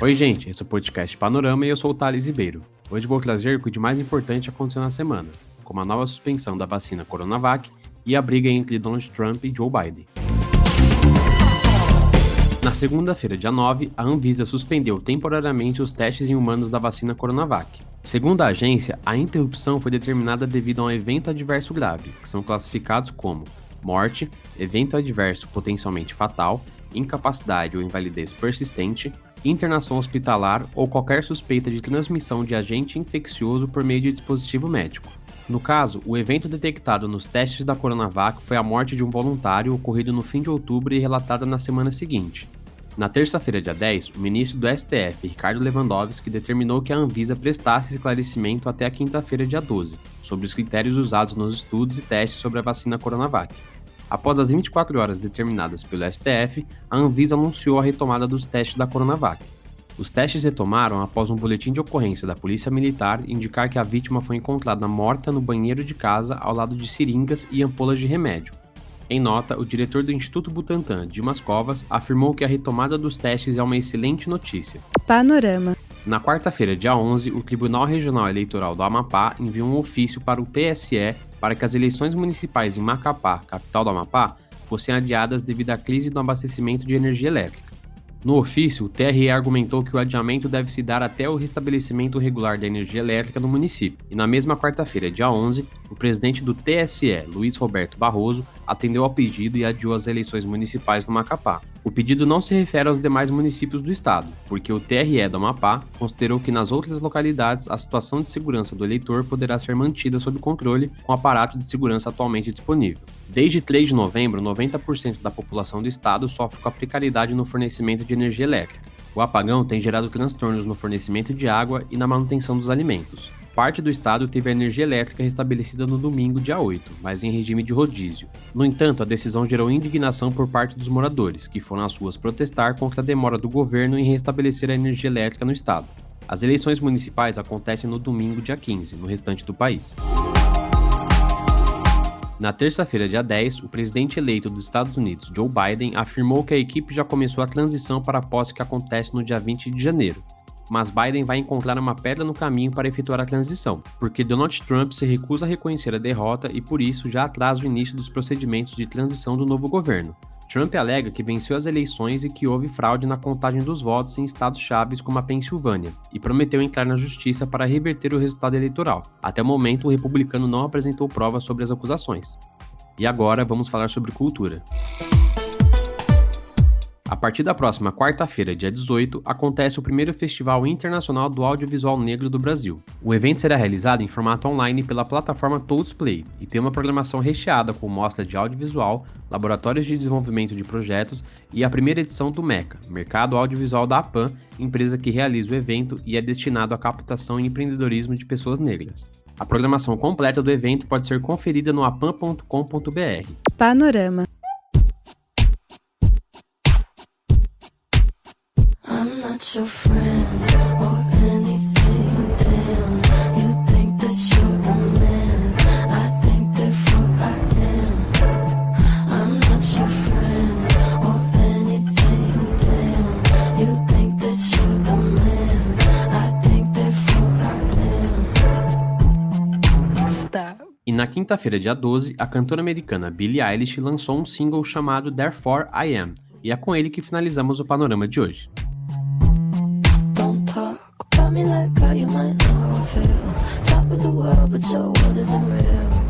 Oi, gente, esse é o podcast Panorama e eu sou o Thales Ribeiro. Hoje vou trazer o que de mais importante aconteceu na semana, como a nova suspensão da vacina Coronavac e a briga entre Donald Trump e Joe Biden. Na segunda-feira, dia 9, a Anvisa suspendeu temporariamente os testes em humanos da vacina Coronavac. Segundo a agência, a interrupção foi determinada devido a um evento adverso grave, que são classificados como morte, evento adverso potencialmente fatal, incapacidade ou invalidez persistente, internação hospitalar ou qualquer suspeita de transmissão de agente infeccioso por meio de dispositivo médico. No caso, o evento detectado nos testes da Coronavac foi a morte de um voluntário ocorrido no fim de outubro e relatada na semana seguinte. Na terça-feira, dia 10, o ministro do STF, Ricardo Lewandowski, determinou que a Anvisa prestasse esclarecimento até a quinta-feira, dia 12, sobre os critérios usados nos estudos e testes sobre a vacina Coronavac. Após as 24 horas determinadas pelo STF, a Anvisa anunciou a retomada dos testes da Coronavac. Os testes retomaram após um boletim de ocorrência da Polícia Militar indicar que a vítima foi encontrada morta no banheiro de casa ao lado de seringas e ampolas de remédio. Em nota, o diretor do Instituto Butantan, Dimas Covas, afirmou que a retomada dos testes é uma excelente notícia. Panorama. Na quarta-feira, dia 11, o Tribunal Regional Eleitoral do Amapá enviou um ofício para o TSE para que as eleições municipais em Macapá, capital do Amapá, fossem adiadas devido à crise do abastecimento de energia elétrica. No ofício, o TRE argumentou que o adiamento deve se dar até o restabelecimento regular da energia elétrica no município. E na mesma quarta-feira, dia 11, o presidente do TSE, Luiz Roberto Barroso, atendeu ao pedido e adiou as eleições municipais no Macapá. O pedido não se refere aos demais municípios do estado, porque o TRE do Amapá considerou que nas outras localidades a situação de segurança do eleitor poderá ser mantida sob controle com o aparato de segurança atualmente disponível. Desde 3 de novembro, 90% da população do estado sofre com a precariedade no fornecimento de energia elétrica. O apagão tem gerado transtornos no fornecimento de água e na manutenção dos alimentos. Parte do estado teve a energia elétrica restabelecida no domingo, dia 8, mas em regime de rodízio. No entanto, a decisão gerou indignação por parte dos moradores, que foram às ruas protestar contra a demora do governo em restabelecer a energia elétrica no estado. As eleições municipais acontecem no domingo, dia 15, no restante do país. Na terça-feira, dia 10, o presidente eleito dos Estados Unidos, Joe Biden, afirmou que a equipe já começou a transição para a posse que acontece no dia 20 de janeiro. Mas Biden vai encontrar uma pedra no caminho para efetuar a transição, porque Donald Trump se recusa a reconhecer a derrota e por isso já atrasa o início dos procedimentos de transição do novo governo. Trump alega que venceu as eleições e que houve fraude na contagem dos votos em estados chaves como a Pensilvânia, e prometeu entrar na justiça para reverter o resultado eleitoral. Até o momento, o republicano não apresentou provas sobre as acusações. E agora vamos falar sobre cultura. A partir da próxima quarta-feira, dia 18, acontece o primeiro Festival Internacional do Audiovisual Negro do Brasil. O evento será realizado em formato online pela plataforma Toads Play e tem uma programação recheada com mostra de audiovisual, laboratórios de desenvolvimento de projetos e a primeira edição do MECA, Mercado Audiovisual da APAN, empresa que realiza o evento e é destinado à captação e empreendedorismo de pessoas negras. A programação completa do evento pode ser conferida no apan.com.br. Panorama. E na quinta-feira, dia 12, a cantora americana Billie Eilish lançou um single chamado Therefore I Am, e é com ele que finalizamos o panorama de hoje. Me you might know how I feel. Top of the world, but your world isn't real.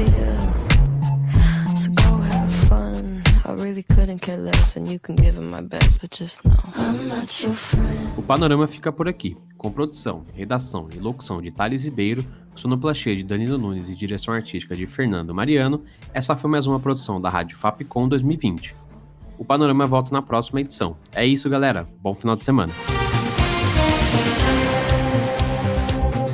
it. So go have fun. I really couldn't care less, and you can give my best, but just know I'm not your friend. O panorama fica por aqui, com produção, redação e locução de Thales Ribeiro, sonoplastia de Danilo Nunes e direção artística de Fernando Mariano. Essa foi mais uma produção da Rádio Fapcom 2020. O Panorama volta na próxima edição. É isso, galera. Bom final de semana.